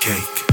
cake.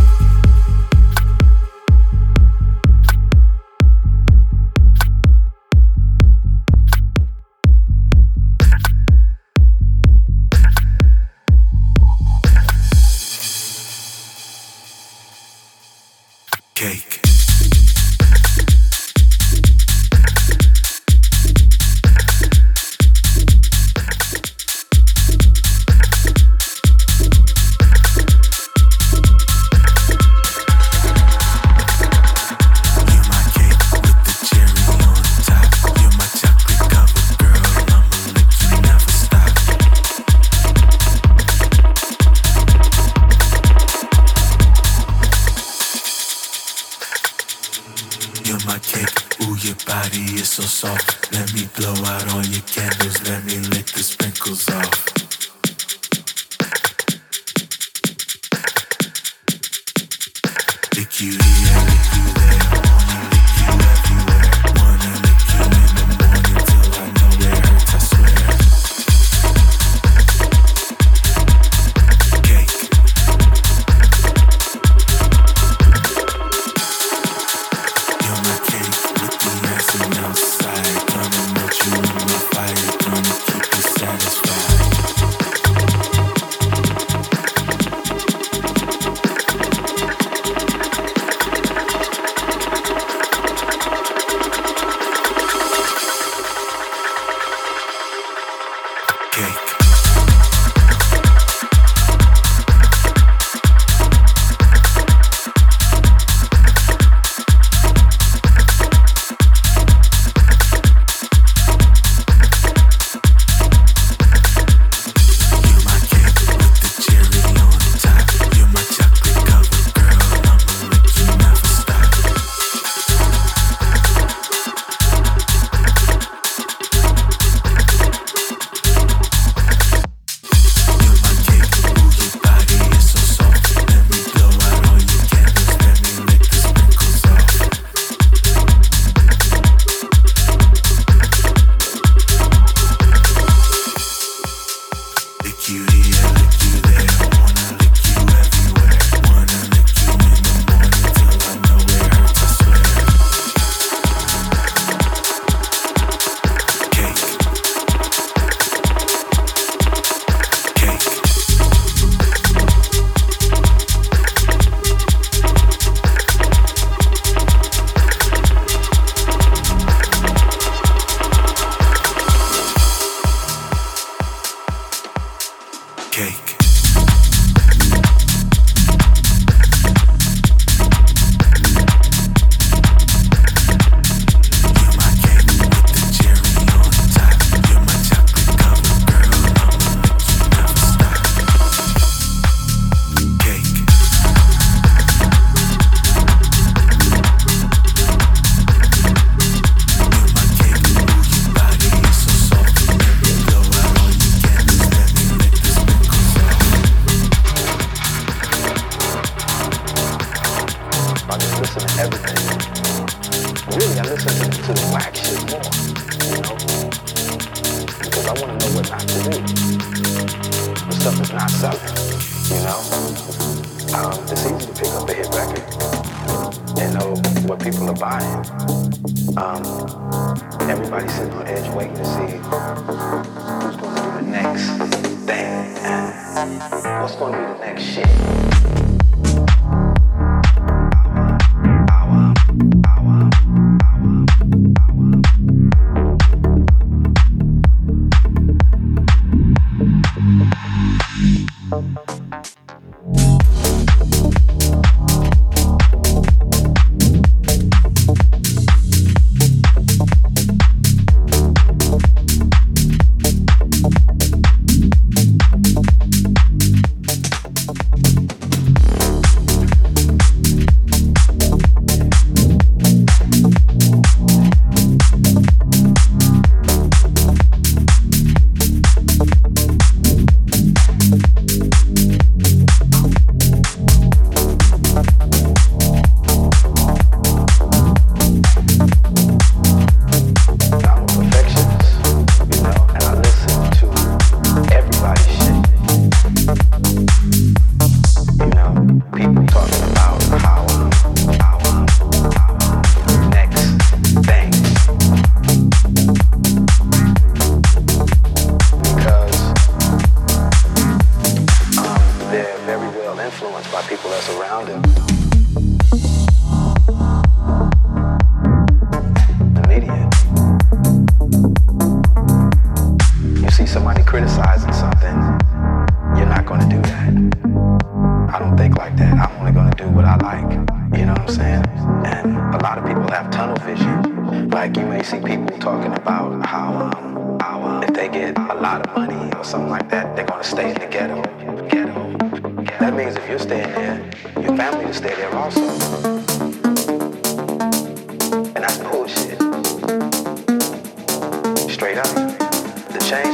okay.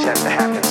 Has to happen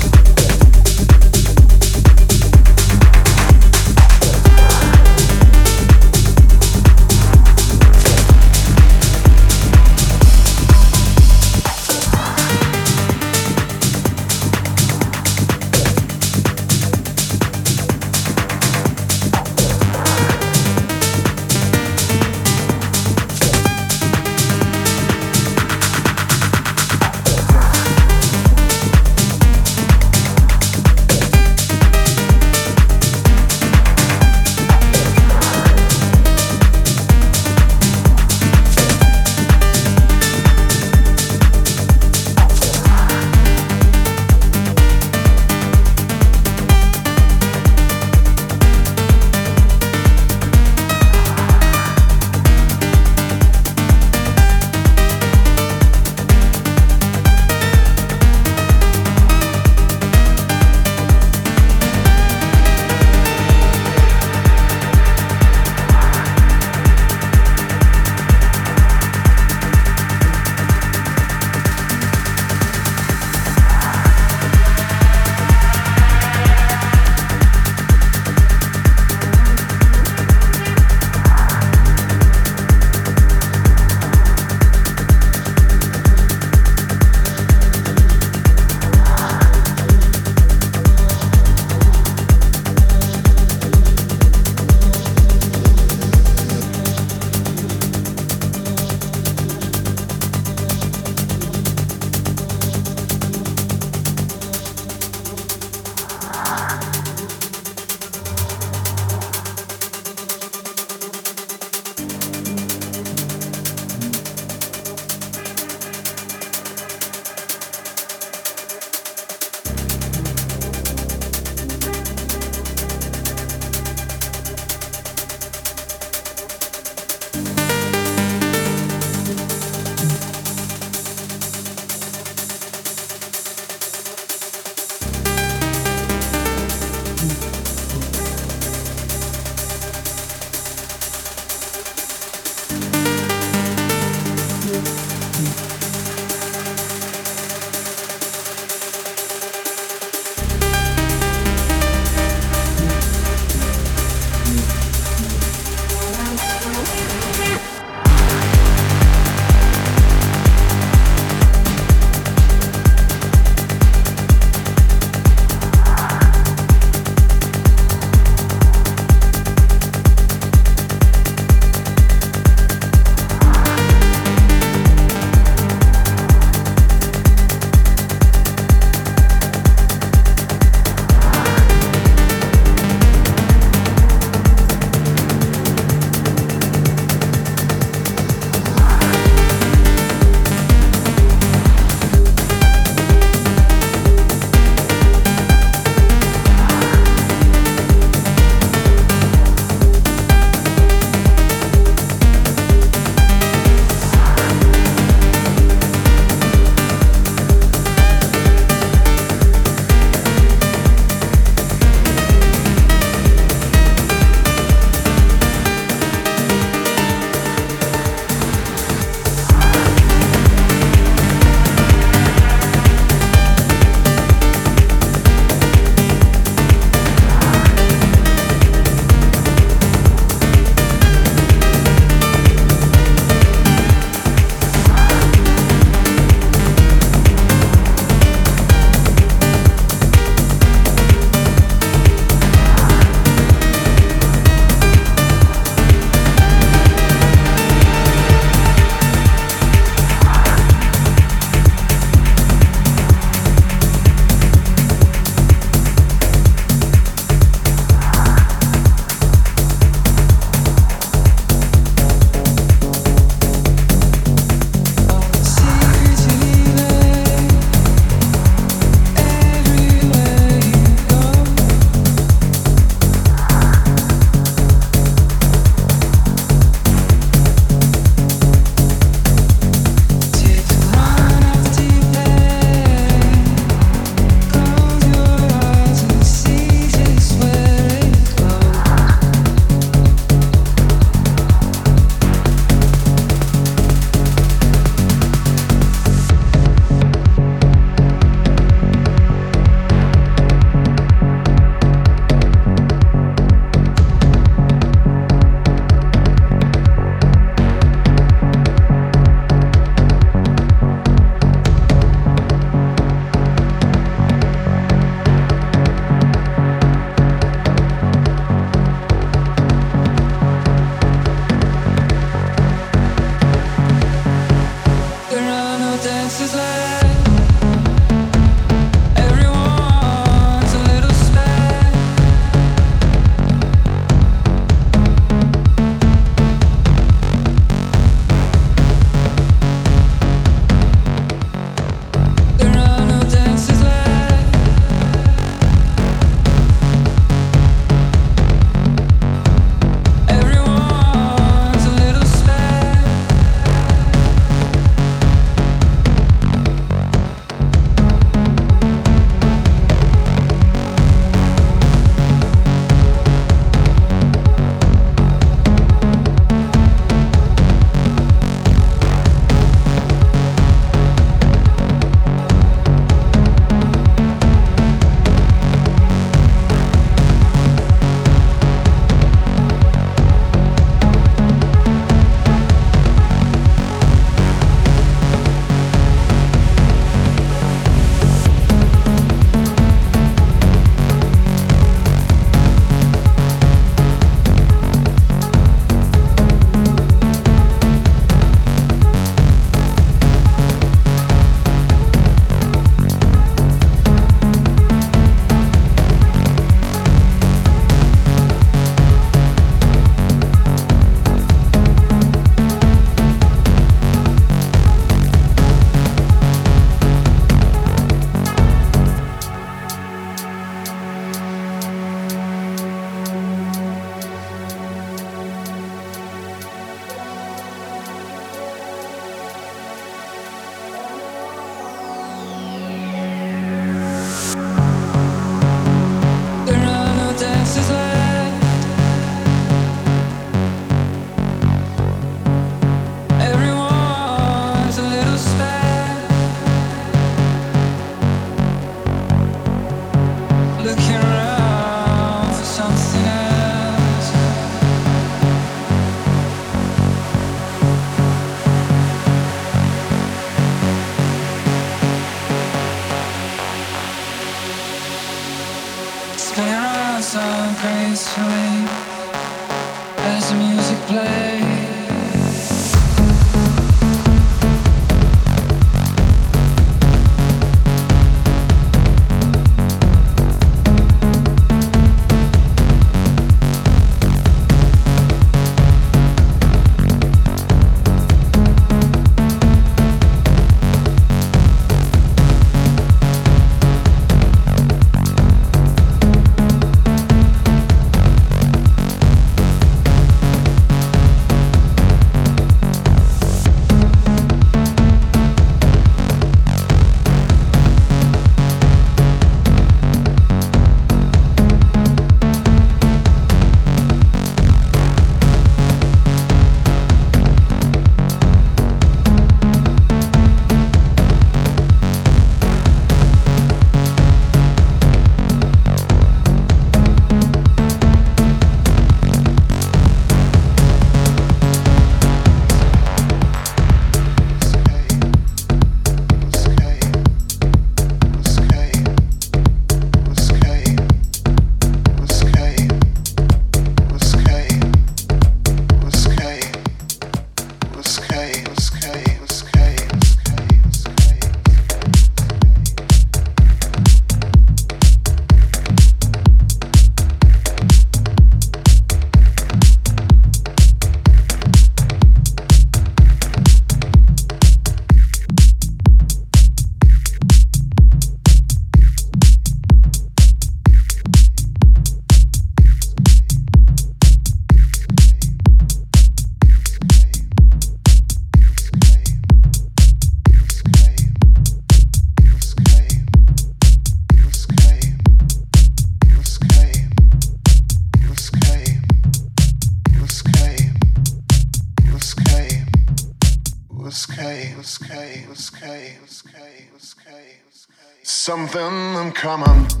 something in common.